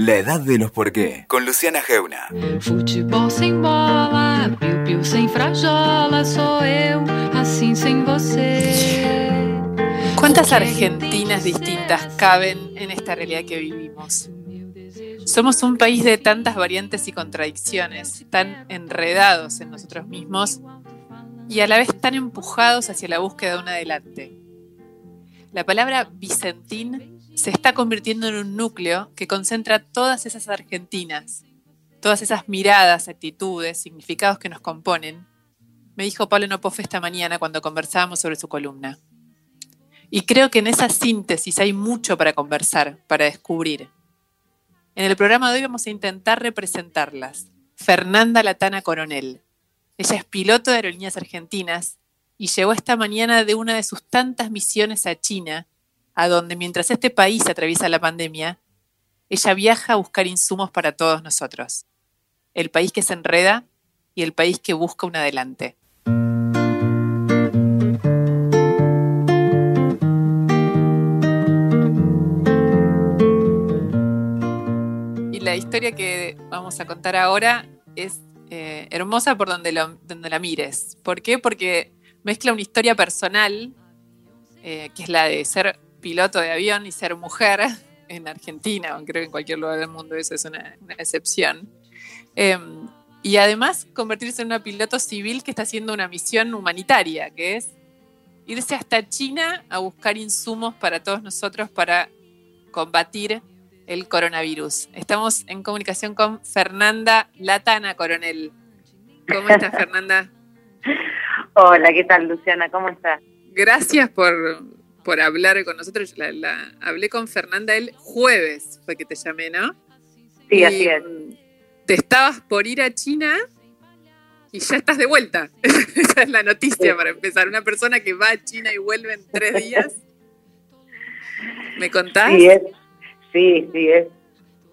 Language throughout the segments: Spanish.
La edad de los por qué, con Luciana Geuna. Futebol sem bola, piu-piu sem frajola, sou eu, assim sem você. ¿Cuántas Argentinas distintas caben en esta realidad que vivimos? Somos un país de tantas variantes y contradicciones, tan enredados en nosotros mismos y a la vez tan empujados hacia la búsqueda de un adelante. La palabra Vicentín se está convirtiendo en un núcleo que concentra todas esas argentinas, todas esas miradas, actitudes, significados que nos componen, me dijo Pablo Nopofe esta mañana cuando conversábamos sobre su columna. Y creo que en esa síntesis hay mucho para conversar, para descubrir. En el programa de hoy vamos a intentar representarlas. Fernanda Latana Coronel. Ella es piloto de aerolíneas argentinas y llegó esta mañana de una de sus tantas misiones a China, a donde mientras este país atraviesa la pandemia, ella viaja a buscar insumos para todos nosotros. El país que se enreda y el país que busca un adelante. Y la historia que vamos a contar ahora es eh, hermosa por donde, la mires. ¿Por qué? Porque mezcla una historia personal, eh, que es la de ser piloto de avión y ser mujer en Argentina, aunque creo que en cualquier lugar del mundo eso es una, una excepción. Eh, y además convertirse en una piloto civil que está haciendo una misión humanitaria, que es irse hasta China a buscar insumos para todos nosotros para combatir el coronavirus. Estamos en comunicación con Fernanda Latana Coronel. ¿Cómo estás, Fernanda? Hola, ¿qué tal, Luciana? ¿Cómo estás? Gracias por, por hablar con nosotros. La, la- hablé con Fernanda el jueves, fue que te llamé, ¿no? Sí, Y, así es. mm, Te estabas por ir a China y ya estás de vuelta. Esa es la noticia Sí. para empezar. Una persona que va a China y vuelve en tres días. ¿Me contás? Sí, es, sí, sí, es,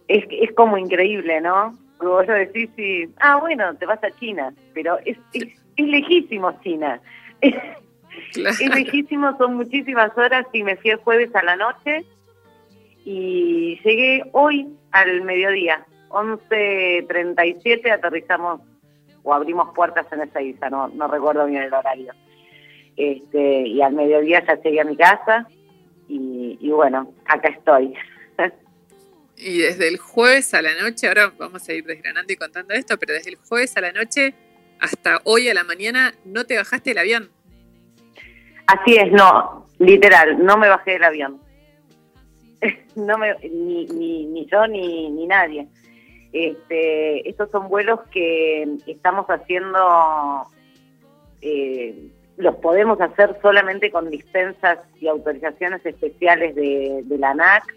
es, es como increíble, ¿no? Vos decís, sí, ah, bueno, te vas a China, pero es, es, es lejísimo China. Claro. Es lejísimo, son muchísimas horas y me fui el jueves a la noche y llegué hoy al mediodía, 11.37, aterrizamos o abrimos puertas en esa isla, no, no recuerdo bien el horario. Este, y al mediodía ya llegué a mi casa y, y bueno, acá estoy. Y desde el jueves a la noche, ahora vamos a ir desgranando y contando esto, pero desde el jueves a la noche hasta hoy a la mañana no te bajaste del avión. Así es, no, literal, no me bajé del avión. No me, ni, ni, ni yo ni, ni nadie. Este, estos son vuelos que estamos haciendo, eh, los podemos hacer solamente con dispensas y autorizaciones especiales de, de la ANAC.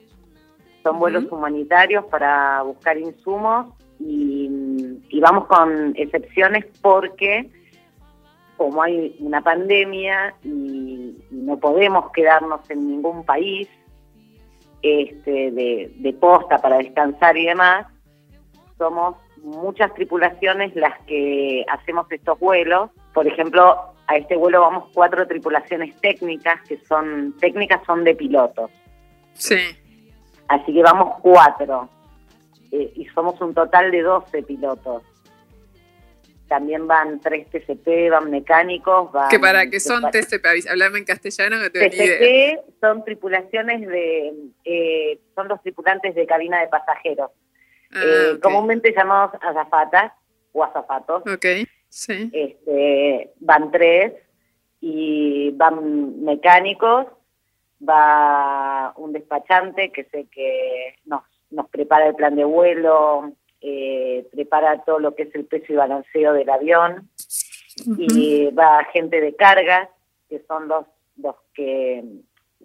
Son vuelos humanitarios para buscar insumos y, y vamos con excepciones porque como hay una pandemia y, y no podemos quedarnos en ningún país este, de, de posta para descansar y demás, somos muchas tripulaciones las que hacemos estos vuelos. Por ejemplo, a este vuelo vamos cuatro tripulaciones técnicas, que son técnicas son de pilotos. Sí. Así que vamos cuatro. Eh, y somos un total de 12 pilotos. También van tres TCP, van mecánicos, van... Que para que son TCP, hablame en castellano que te. TCP son tripulaciones de... eh, son los tripulantes de cabina de pasajeros. Ah, Eh. Comúnmente llamados azafatas o azafatos. Ok, sí. Este, van tres y van mecánicos, va un despachante que sé que nos, nos prepara el plan de vuelo, eh, prepara todo lo que es el peso y balanceo del avión, y va gente de cargas, que son los, los que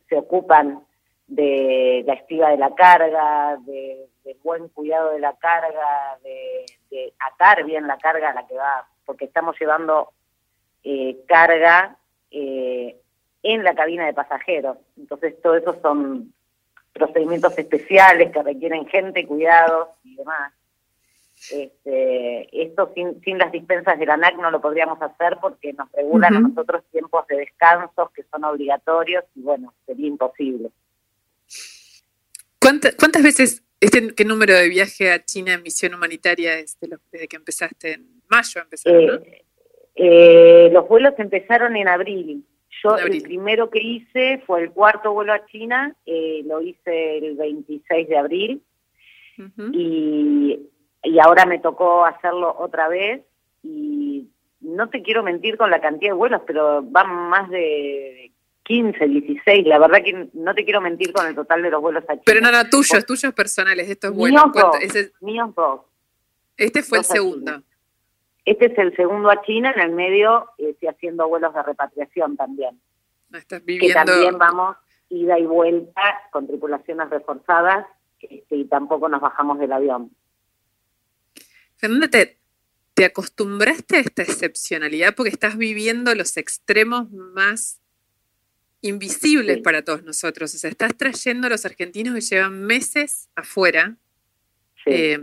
se ocupan de la estiba de la carga, de, buen cuidado de la carga, de, de atar bien la carga a la que va, porque estamos llevando eh, carga eh, en la cabina de pasajeros. Entonces, todo eso son procedimientos especiales que requieren gente, cuidados y demás. Este, esto sin, sin las dispensas de la ANAC no lo podríamos hacer porque nos regulan a nosotros tiempos de descansos que son obligatorios y bueno, sería imposible. ¿Cuánta- ¿Cuántas veces ¿Este, ¿Qué número de viaje a China en misión humanitaria es desde que empezaste? En mayo empezaron, ¿no? Eh, eh, los vuelos empezaron en abril. Yo el primero que hice fue el cuarto vuelo a China, eh, lo hice el 26 de abril y, y ahora me tocó hacerlo otra vez y no te quiero mentir con la cantidad de vuelos, pero van más de 15, 16. La verdad que no te quiero mentir con el total de los vuelos a China. Pero no, no, tuyos, tuyos personales, estos vuelos. Míos dos, míos dos. Este fue el segundo. Este es el segundo a China, en el medio estoy haciendo vuelos de repatriación también. estás viviendo... Que también vamos ida y vuelta con tripulaciones reforzadas este, y tampoco nos bajamos del avión. Fernanda, ¿te, ¿te acostumbraste a esta excepcionalidad porque estás viviendo los extremos más invisibles para todos nosotros? O sea, estás trayendo a los argentinos que llevan meses afuera. Eh,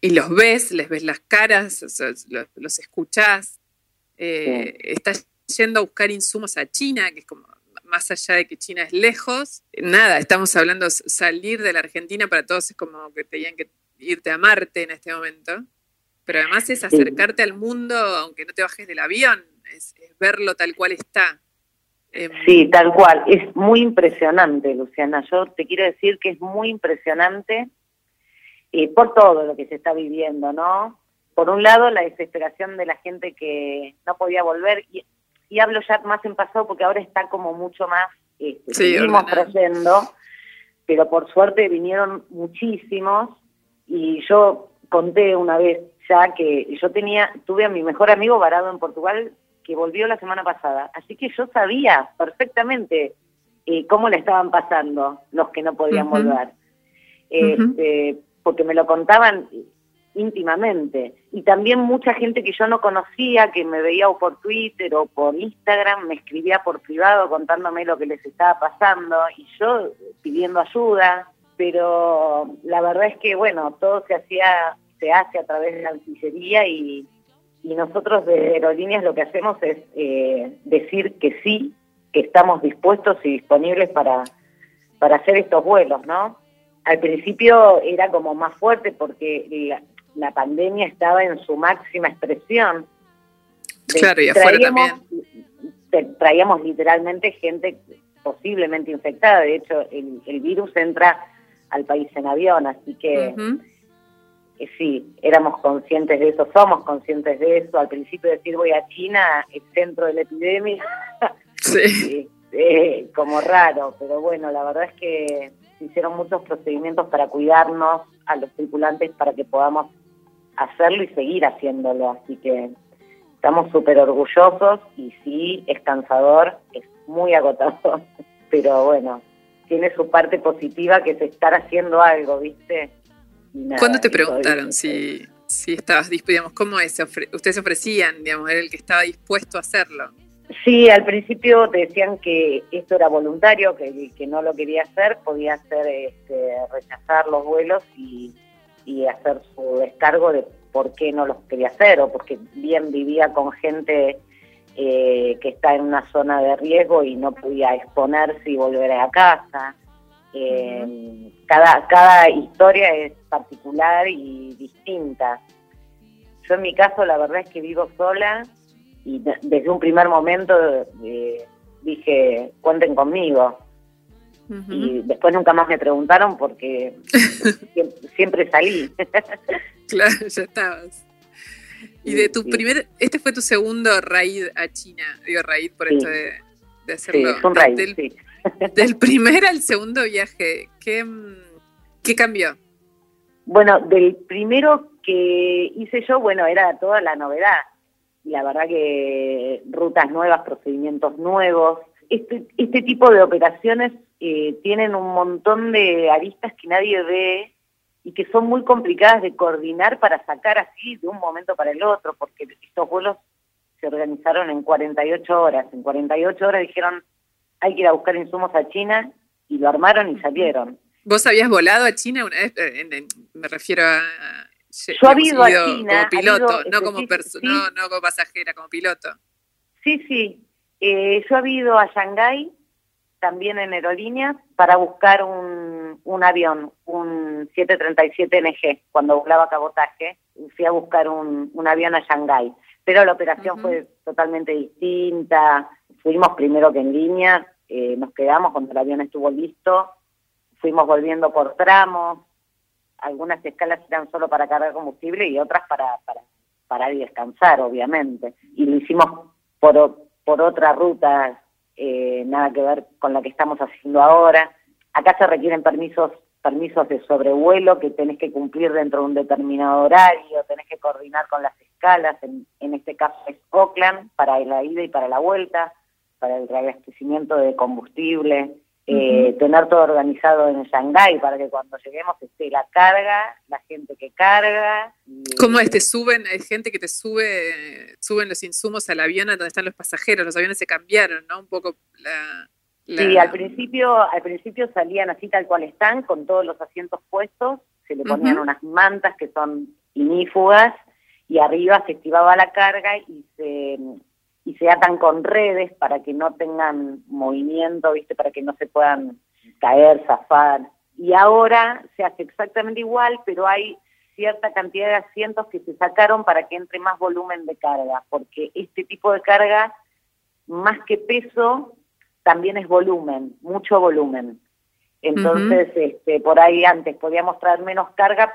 y los ves, les ves las caras, los, los escuchás. Eh, estás yendo a buscar insumos a China, que es como más allá de que China es lejos. Nada, estamos hablando salir de la Argentina para todos es como que tenían que irte a Marte en este momento. Pero además es acercarte al mundo, aunque no te bajes del avión, es, verlo tal cual está. Em, sí, tal cual. Es muy impresionante, Luciana. Yo te quiero decir que es muy impresionante y por todo lo que se está viviendo, ¿no? Por un lado, la desesperación de la gente que no podía volver, y, hablo ya más en pasado porque ahora está como mucho más, este, seguimos trayendo, pero por suerte vinieron muchísimos, y yo conté una vez ya que yo tenía, tuve a mi mejor amigo varado en Portugal que volvió la semana pasada, así que yo sabía perfectamente eh, cómo le estaban pasando los que no podían volver. Este, porque me lo contaban íntimamente. Y también mucha gente que yo no conocía, que me veía o por Twitter o por Instagram, me escribía por privado contándome lo que les estaba pasando y yo pidiendo ayuda. Pero la verdad es que, bueno, todo se hacía, se hace a través de la artillería y, y nosotros de aerolíneas lo que hacemos es eh, decir que sí, que estamos dispuestos y disponibles para, para hacer estos vuelos, ¿no? al principio era como más fuerte porque la, pandemia estaba en su máxima expresión. Claro, y afuera traíamos, también. Traíamos literalmente gente posiblemente infectada. De hecho, el, virus entra al país en avión, así que sí, éramos conscientes de eso, somos conscientes de eso. Al principio decir voy a China, el centro de la epidemia, sí. Eh, como raro, pero bueno, la verdad es que hicieron muchos procedimientos para cuidarnos a los tripulantes para que podamos hacerlo y seguir haciéndolo. Así que estamos súper orgullosos y sí, es cansador, es muy agotador, pero bueno, tiene su parte positiva que es estar haciendo algo, ¿viste? ¿Cuándo te preguntaron si, si estabas dispuesto? ¿Cómo es? ¿Ustedes ofrecían, digamos, era el que estaba dispuesto a hacerlo? Sí, al principio decían que esto era voluntario, que el que no lo quería hacer podía hacer este, rechazar los vuelos y, hacer su descargo de por qué no los quería hacer o porque bien vivía con gente eh, que está en una zona de riesgo y no podía exponerse y volver a casa. Eh, cada, cada historia es particular y distinta. Yo en mi caso la verdad es que vivo sola y desde un primer momento eh, dije, cuenten conmigo. Y después nunca más me preguntaron porque siempre, salí. claro, ya estabas. Y de tu primer, este fue tu segundo raid a China, digo raid por esto de, hacerlo. Sí, un raid, del, del, primer al segundo viaje, ¿qué, ¿qué cambió? Bueno, del primero que hice yo, bueno, era toda la novedad la verdad que rutas nuevas, procedimientos nuevos. Este, este tipo de operaciones eh, tienen un montón de aristas que nadie ve y que son muy complicadas de coordinar para sacar así de un momento para el otro, porque estos vuelos se organizaron en 48 horas. En 48 horas dijeron, hay que ir a buscar insumos a China, y lo armaron y salieron. ¿Vos habías volado a China una vez? Eh, me refiero a, yo he ido a China. Como piloto, no, como no, no como pasajera, como piloto. Sí, sí. Eh, yo he ido a Shanghái, también en aerolíneas, para buscar un, un, un avión, un 737NG, cuando volaba cabotaje, fui a buscar un, un avión a Shanghái. Pero la operación fue totalmente distinta. Fuimos primero que en línea, eh, nos quedamos cuando el avión estuvo listo, fuimos volviendo por tramos, algunas escalas eran solo para cargar combustible y otras para, para, para descansar, obviamente. Y lo hicimos por, por otra ruta, eh, nada que ver con la que estamos haciendo ahora. Acá se requieren permisos permisos de sobrevuelo que tenés que cumplir dentro de un determinado horario, tenés que coordinar con las escalas, en, en este caso es Oakland, para la ida y para la vuelta, para el reabastecimiento de combustible, eh, tener todo organizado en Shanghái para que cuando lleguemos esté la carga, la gente que carga. ¿Cómo es? ¿Te suben? Hay gente que te sube, suben los insumos al avión donde están los pasajeros, los aviones se cambiaron, ¿no? Un poco la... Sí, al principio, al principio salían así tal cual están, con todos los asientos puestos, se le ponían unas mantas que son inífugas y arriba se activaba la carga y se y se atan con redes para que no tengan movimiento, ¿viste? Para que no se puedan caer, zafar. Y ahora se hace exactamente igual, pero hay cierta cantidad de asientos que se sacaron para que entre más volumen de carga, porque este tipo de carga, más que peso, también es volumen, mucho volumen. Entonces, este, por ahí antes podíamos traer menos carga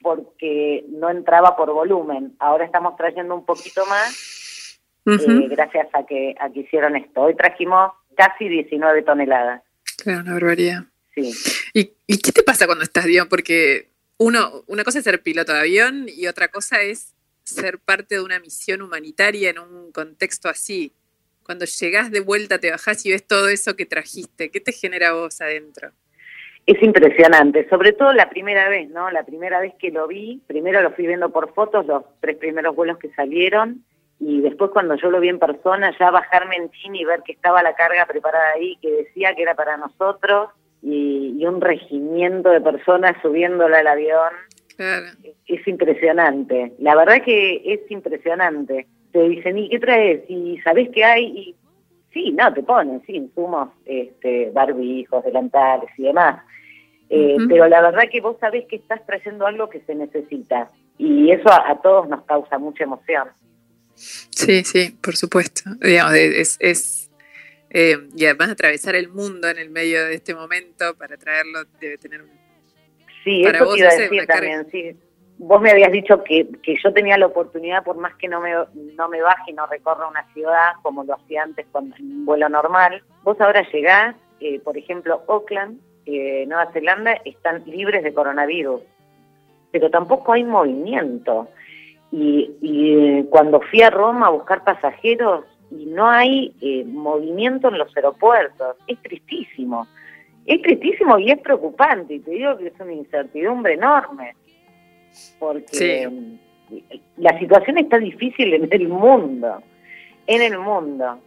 porque no entraba por volumen. Ahora estamos trayendo un poquito más eh, gracias a que, a que hicieron esto. Hoy trajimos casi 19 toneladas. Claro, una barbaridad. Sí. ¿Y, ¿Y qué te pasa cuando estás avión? Porque uno, una cosa es ser piloto de avión y otra cosa es ser parte de una misión humanitaria en un contexto así. Cuando llegás de vuelta, te bajás y ves todo eso que trajiste, ¿qué te genera vos adentro? Es impresionante, sobre todo la primera vez, ¿no? La primera vez que lo vi, primero lo fui viendo por fotos, los tres primeros vuelos que salieron, y después cuando yo lo vi en persona, ya bajarme en chin y ver que estaba la carga preparada ahí, que decía que era para nosotros, y, un regimiento de personas subiéndola al avión, es impresionante. La verdad que es impresionante. Te dicen, ¿y qué traes? ¿Y sabés qué hay? Y sí, no, te ponen, sí, insumos, este, barbijos, delantales y demás. Eh, pero la verdad que vos sabés que estás trayendo algo que se necesita. Y eso a todos nos causa mucha emoción. Sí, sí, por supuesto. Digamos, es, es eh, y además atravesar el mundo en el medio de este momento para traerlo debe tener un... Sí, eso te iba a decir también, sí. Vos me habías dicho que, que yo tenía la oportunidad, por más que no me, no me baje y no recorra una ciudad como lo hacía antes con un vuelo normal, vos ahora llegás, eh, por ejemplo, Auckland, eh, Nueva Zelanda, están libres de coronavirus, pero tampoco hay movimiento. Y, cuando fui a Roma a buscar pasajeros, y no hay eh, movimiento en los aeropuertos, es tristísimo. Es tristísimo y es preocupante, y te digo que es una incertidumbre enorme, porque la situación está difícil en el mundo, en el mundo.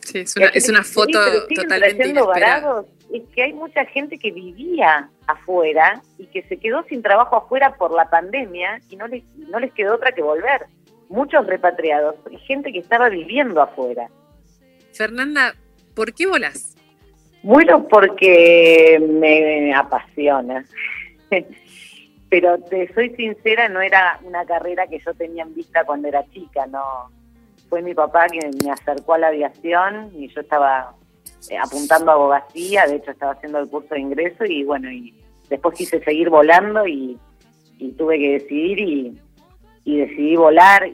Sí, es una, es una foto totalmente inesperada es que hay mucha gente que vivía afuera y que se quedó sin trabajo afuera por la pandemia y no les, no les quedó otra que volver. Muchos repatriados y gente que estaba viviendo afuera. Fernanda, ¿por qué volás? Bueno, porque me apasiona. Pero te soy sincera, no era una carrera que yo tenía en vista cuando era chica, no. Fue mi papá quien me acercó a la aviación y yo estaba eh, apuntando a abogacía, de hecho estaba haciendo el curso de ingreso y bueno, y después quise seguir volando y, tuve que decidir y, decidí volar.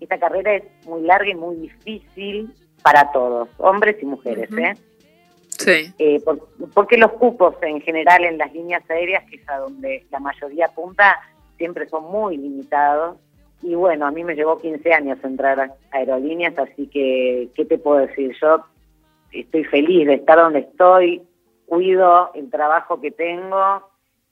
Esta carrera es muy larga y muy difícil para todos, hombres y mujeres, ¿eh? Sí. Eh, porque los cupos en general en las líneas aéreas, que es a donde la mayoría apunta, siempre son muy limitados. Y bueno, a mí me llevó 15 años entrar a aerolíneas, así que, ¿qué te puedo decir? Yo estoy feliz de estar donde estoy, cuido el trabajo que tengo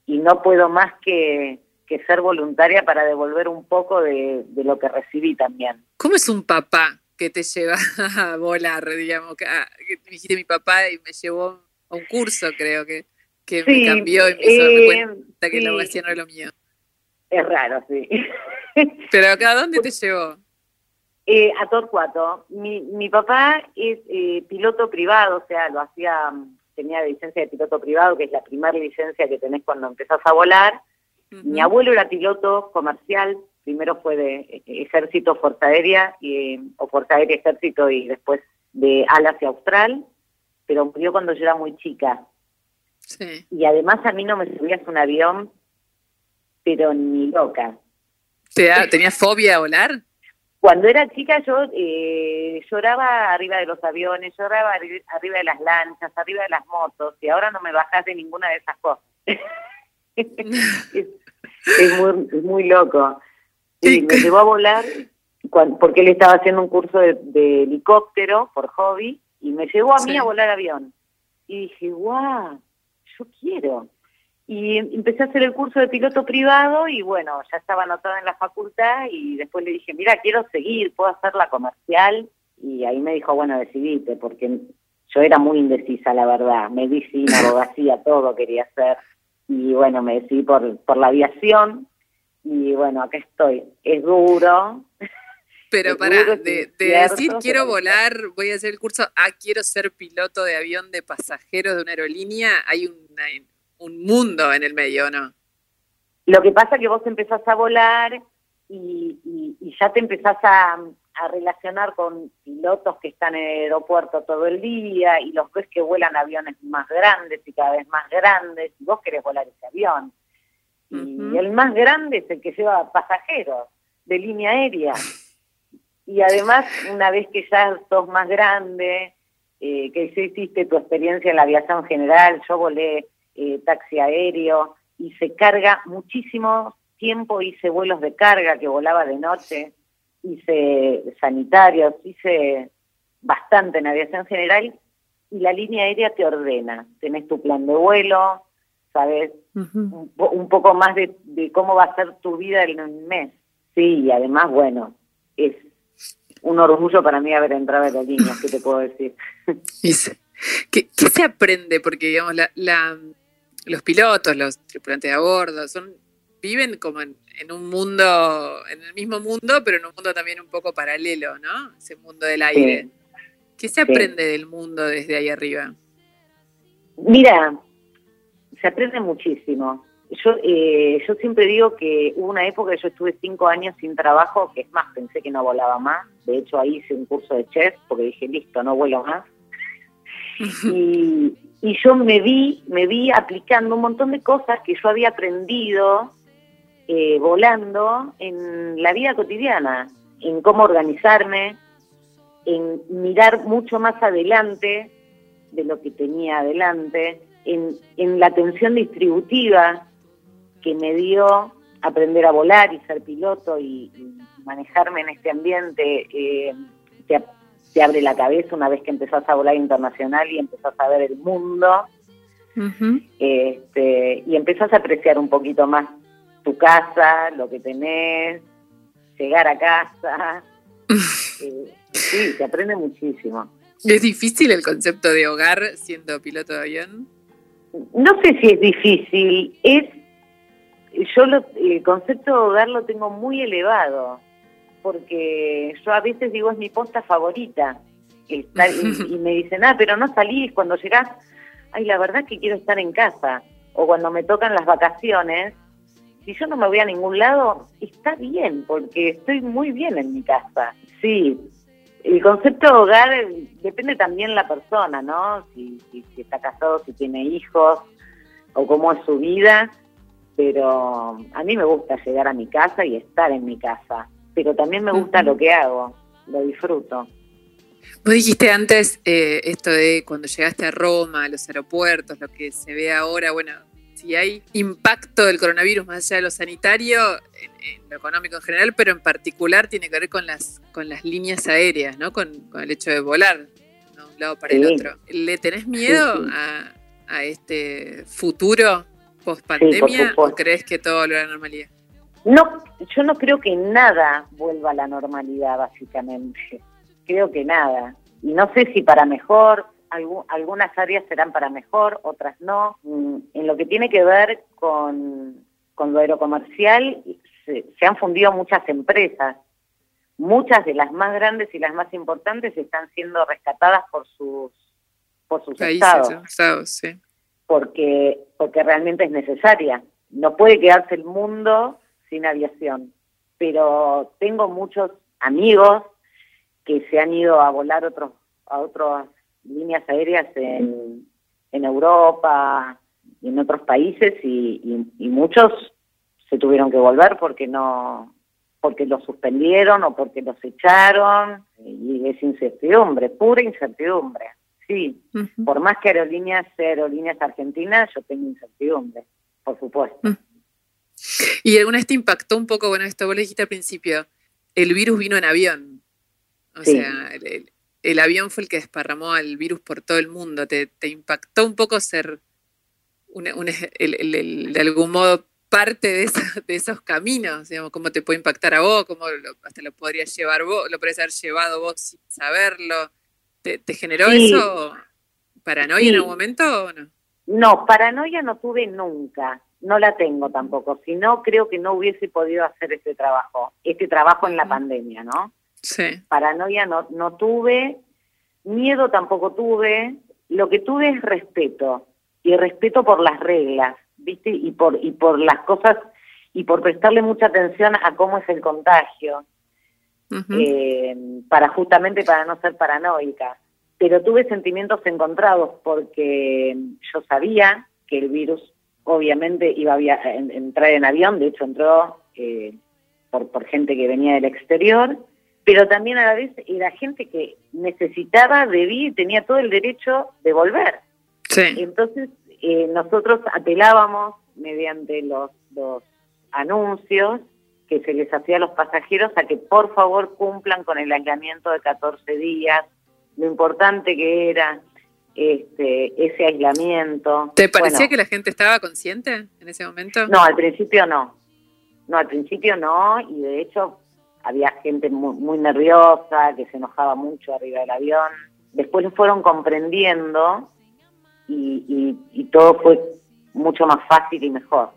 y no puedo más que, ser voluntaria para devolver un poco de, lo que recibí también. ¿Cómo es un papá que te lleva a volar, digamos? Que, ah, dijiste mi papá y me llevó a un curso, creo que, que me cambió y me hizo darme eh, cuenta que la abogacía no era lo mío. Es raro, sí. Pero acá, ¿dónde te llevó? Eh, a Torcuato. Mi, mi papá es eh, piloto privado, o sea, lo hacía, tenía licencia de piloto privado, que es la primera licencia que tenés cuando empezás a volar. Mi abuelo era piloto comercial, primero fue de eh, ejército, fuerza aérea, y, o fuerza aérea, ejército, y después de alas y austral, pero murió cuando yo era muy chica. Sí. Y además a mí no me subías un avión, pero ni loca. ¿Te da- ¿Tenías fobia a volar? Cuando era chica yo eh, lloraba arriba de los aviones, lloraba arri- arriba de las lanchas, arriba de las motos, y ahora no me bajás de ninguna de esas cosas. es, es muy, es muy loco. Y me llevó a volar cuan- porque él estaba haciendo un curso de, de helicóptero por hobby y me llevó a mí Sí. a volar avión. Y dije, guau, yo quiero. Y em- empecé a hacer el curso de piloto privado y bueno, ya estaba anotada en la facultad y después le dije, mira, quiero seguir, puedo hacer la comercial. Y ahí me dijo, bueno, decidite, porque yo era muy indecisa, la verdad. Medicina, abogacía, todo quería hacer. Y bueno, me decidí por, por la aviación y bueno, acá estoy. Es duro, Pero Es para, duro, de, es de cierto, decir quiero volar, voy a hacer el curso, ah, quiero ser piloto de avión de pasajeros de una aerolínea, hay una- un mundo en el medio, ¿no? Lo que pasa es que vos empezás a volar y, y- y ya te empezás a, a relacionar con pilotos que están en el aeropuerto todo el día y los ves que vuelan aviones más grandes y cada vez más grandes y vos querés volar ese avión. Y el más grande es el que lleva pasajeros de línea aérea. Y además, una vez que ya sos más grande, eh, que ya hiciste tu experiencia en la aviación general, yo volé eh, taxi aéreo y se carga muchísimo tiempo, hice vuelos de carga que volaba de noche, hice sanitarios, hice bastante en aviación general y la línea aérea te ordena, tenés tu plan de vuelo, sabes un, po- un poco más de, de cómo va a ser tu vida en un mes. Sí, y además, bueno, es un orgullo para mí haber entrado en la línea, ¿qué te puedo decir? ¿Qué, qué se aprende? Porque, digamos, la, la- los pilotos, los tripulantes de a bordo, son, viven como en, en un mundo, en el mismo mundo, pero en un mundo también un poco paralelo, ¿no? Ese mundo del aire. ¿Qué se aprende del mundo desde ahí arriba? Mira, se aprende muchísimo. Yo, eh, yo siempre digo que hubo una época que yo estuve cinco años sin trabajo, que es más, pensé que no volaba más. De hecho, ahí hice un curso de chef porque dije, listo, no vuelo más. y, y yo me vi, me vi aplicando un montón de cosas que yo había aprendido eh, volando en la vida cotidiana, en cómo organizarme, en mirar mucho más adelante de lo que tenía adelante, en, en la atención distributiva que me dio aprender a volar y ser piloto y, y manejarme en este ambiente, eh, te, te abre la cabeza una vez que empezás a volar internacional y empezás a ver el mundo este, y empezás a apreciar un poquito más tu casa, lo que tenés, llegar a casa. Eh, sí, se aprende muchísimo. ¿Es difícil el concepto de hogar siendo piloto de avión? No sé si es difícil, es yo lo- el concepto de hogar lo tengo muy elevado, porque yo a veces digo es mi posta favorita, y, me dicen, ah, pero no salís cuando llegás, ay, la verdad que quiero estar en casa, o cuando me tocan las vacaciones, si yo no me voy a ningún lado, está bien, porque estoy muy bien en mi casa, sí. El concepto de hogar depende también la persona, ¿no? Si, si, si está casado, si tiene hijos, o cómo es su vida, pero a mí me gusta llegar a mi casa y estar en mi casa, pero también me gusta lo que hago, lo disfruto. Vos dijiste antes eh, esto de cuando llegaste a Roma, a los aeropuertos, lo que se ve ahora, bueno, si hay impacto del coronavirus más allá de lo sanitario, en, en lo económico en general, pero en particular tiene que ver con las, con las líneas aéreas, ¿no? Con, con el hecho de volar de un lado para el otro. ¿Le tenés miedo Sí, sí. A, a este futuro post pandemia o crees que todo volverá a la normalidad? No, yo no creo que nada vuelva a la normalidad, básicamente. Creo que nada. Y no sé si para mejor, algu- algunas áreas serán para mejor, otras no. Mm, En lo que tiene que ver con, con lo aerocomercial, se, se han fundido muchas empresas. Muchas de las más grandes y las más importantes están siendo rescatadas por sus por sus Países, estados, estados, sí. porque, porque realmente es necesaria. No puede quedarse el mundo sin aviación, pero tengo muchos amigos que se han ido a volar otros, a otras líneas aéreas en, en Europa y en otros países y, y- y muchos se tuvieron que volver porque no porque los suspendieron o porque los echaron y es incertidumbre, pura incertidumbre. Sí, por más que aerolíneas aerolíneas argentinas, yo tengo incertidumbre, por supuesto. Y alguna vez te impactó un poco, bueno, esto vos le dijiste al principio, el virus vino en avión. O Sí. sea, el, el- el avión fue el que desparramó al virus por todo el mundo. ¿Te, te impactó un poco ser una- una- el- el- el- de algún modo parte de, esa- de esos caminos? Digamos, ¿Cómo te puede impactar a vos? ¿Cómo lo- hasta lo podrías llevar vos? ¿Lo podrías haber llevado vos sin saberlo? ¿Te, te generó Sí. eso paranoia Sí. en algún momento o no? No, paranoia no tuve nunca, no la tengo tampoco, si no creo que no hubiese podido hacer este trabajo, este trabajo en la pandemia, ¿no? Sí. Paranoia no, no tuve, miedo tampoco tuve, lo que tuve es respeto, y respeto por las reglas, ¿viste? Y por, y por las cosas, y por prestarle mucha atención a cómo es el contagio. Eh, para justamente para no ser paranoica. Pero tuve sentimientos encontrados porque yo sabía que el virus obviamente iba a entrar en avión, de hecho entró eh, por, por gente que venía del exterior, pero también a la vez era gente que necesitaba, debía y tenía todo el derecho de volver. Sí. Entonces, eh, nosotros apelábamos mediante los, los anuncios que se les hacía a los pasajeros a que por favor cumplan con el aislamiento de 14 días, lo importante que era este, ese aislamiento. ¿Te parecía Bueno, que la gente estaba consciente en ese momento? No, al principio no. No, al principio no, y de hecho había gente muy, muy nerviosa, que se enojaba mucho arriba del avión. Después lo fueron comprendiendo y, y, y todo fue mucho más fácil y mejor.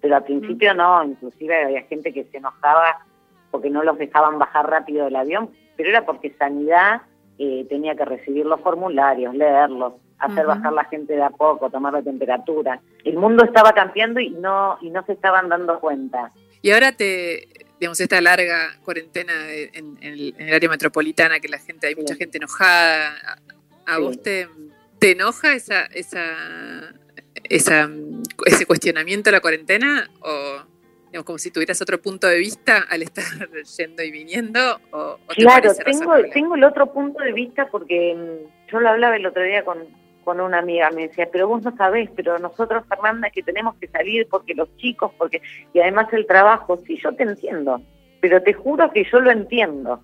Pero al principio no, inclusive había gente que se enojaba porque no los dejaban bajar rápido del avión, pero era porque Sanidad eh, tenía que recibir los formularios, leerlos, hacer bajar la gente de a poco, tomar la temperatura. El mundo estaba cambiando y no y no se estaban dando cuenta. Y ahora te, digamos, esta larga cuarentena de- en, en el, en el área metropolitana, que la gente, hay Sí. mucha gente enojada, ¿a, a Sí. vos te, te enoja esa, esa, esa, ese cuestionamiento de la cuarentena? ¿O digamos, como si tuvieras otro punto de vista al estar yendo y viniendo? ¿O, o te Claro, tengo, razonable? tengo el otro punto de vista porque mm, yo lo hablaba el otro día con, con una amiga, me decía, pero vos no sabés, pero nosotros, Fernanda, que tenemos que salir porque los chicos, porque y además el trabajo, sí, yo te entiendo, pero te juro que yo lo entiendo,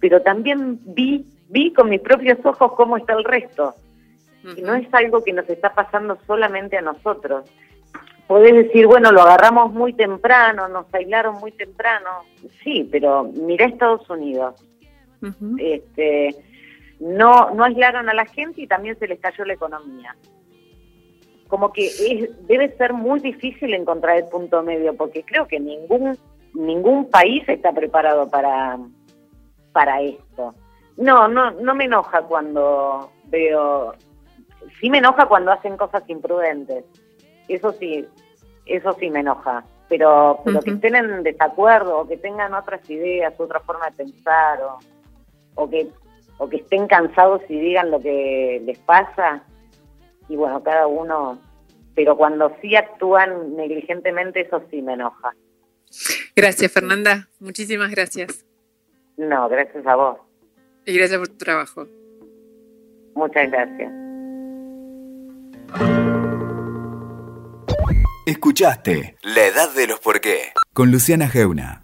pero también vi, vi con mis propios ojos cómo está el resto, y no es algo que nos está pasando solamente a nosotros. Podés decir, bueno, lo agarramos muy temprano, nos aislaron muy temprano. Sí, pero mira Estados Unidos. Este, no, no aislaron a la gente y también se les cayó la economía. Como que es- debe ser muy difícil encontrar el punto medio, porque creo que ningún, ningún país está preparado para, para esto. No, no, no me enoja cuando veo, sí me enoja cuando hacen cosas imprudentes. Eso sí, eso sí me enoja. Pero, pero que estén en desacuerdo o que tengan otras ideas, otra forma de pensar o, o que o que estén cansados y digan lo que les pasa y bueno cada uno pero cuando sí actúan negligentemente eso sí me enoja Gracias, Fernanda. Muchísimas gracias. no gracias a vos Y gracias por tu trabajo. muchas gracias Escuchaste La Edad de los Por qué con Luciana Geuna.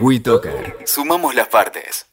WeToker. Sumamos las partes.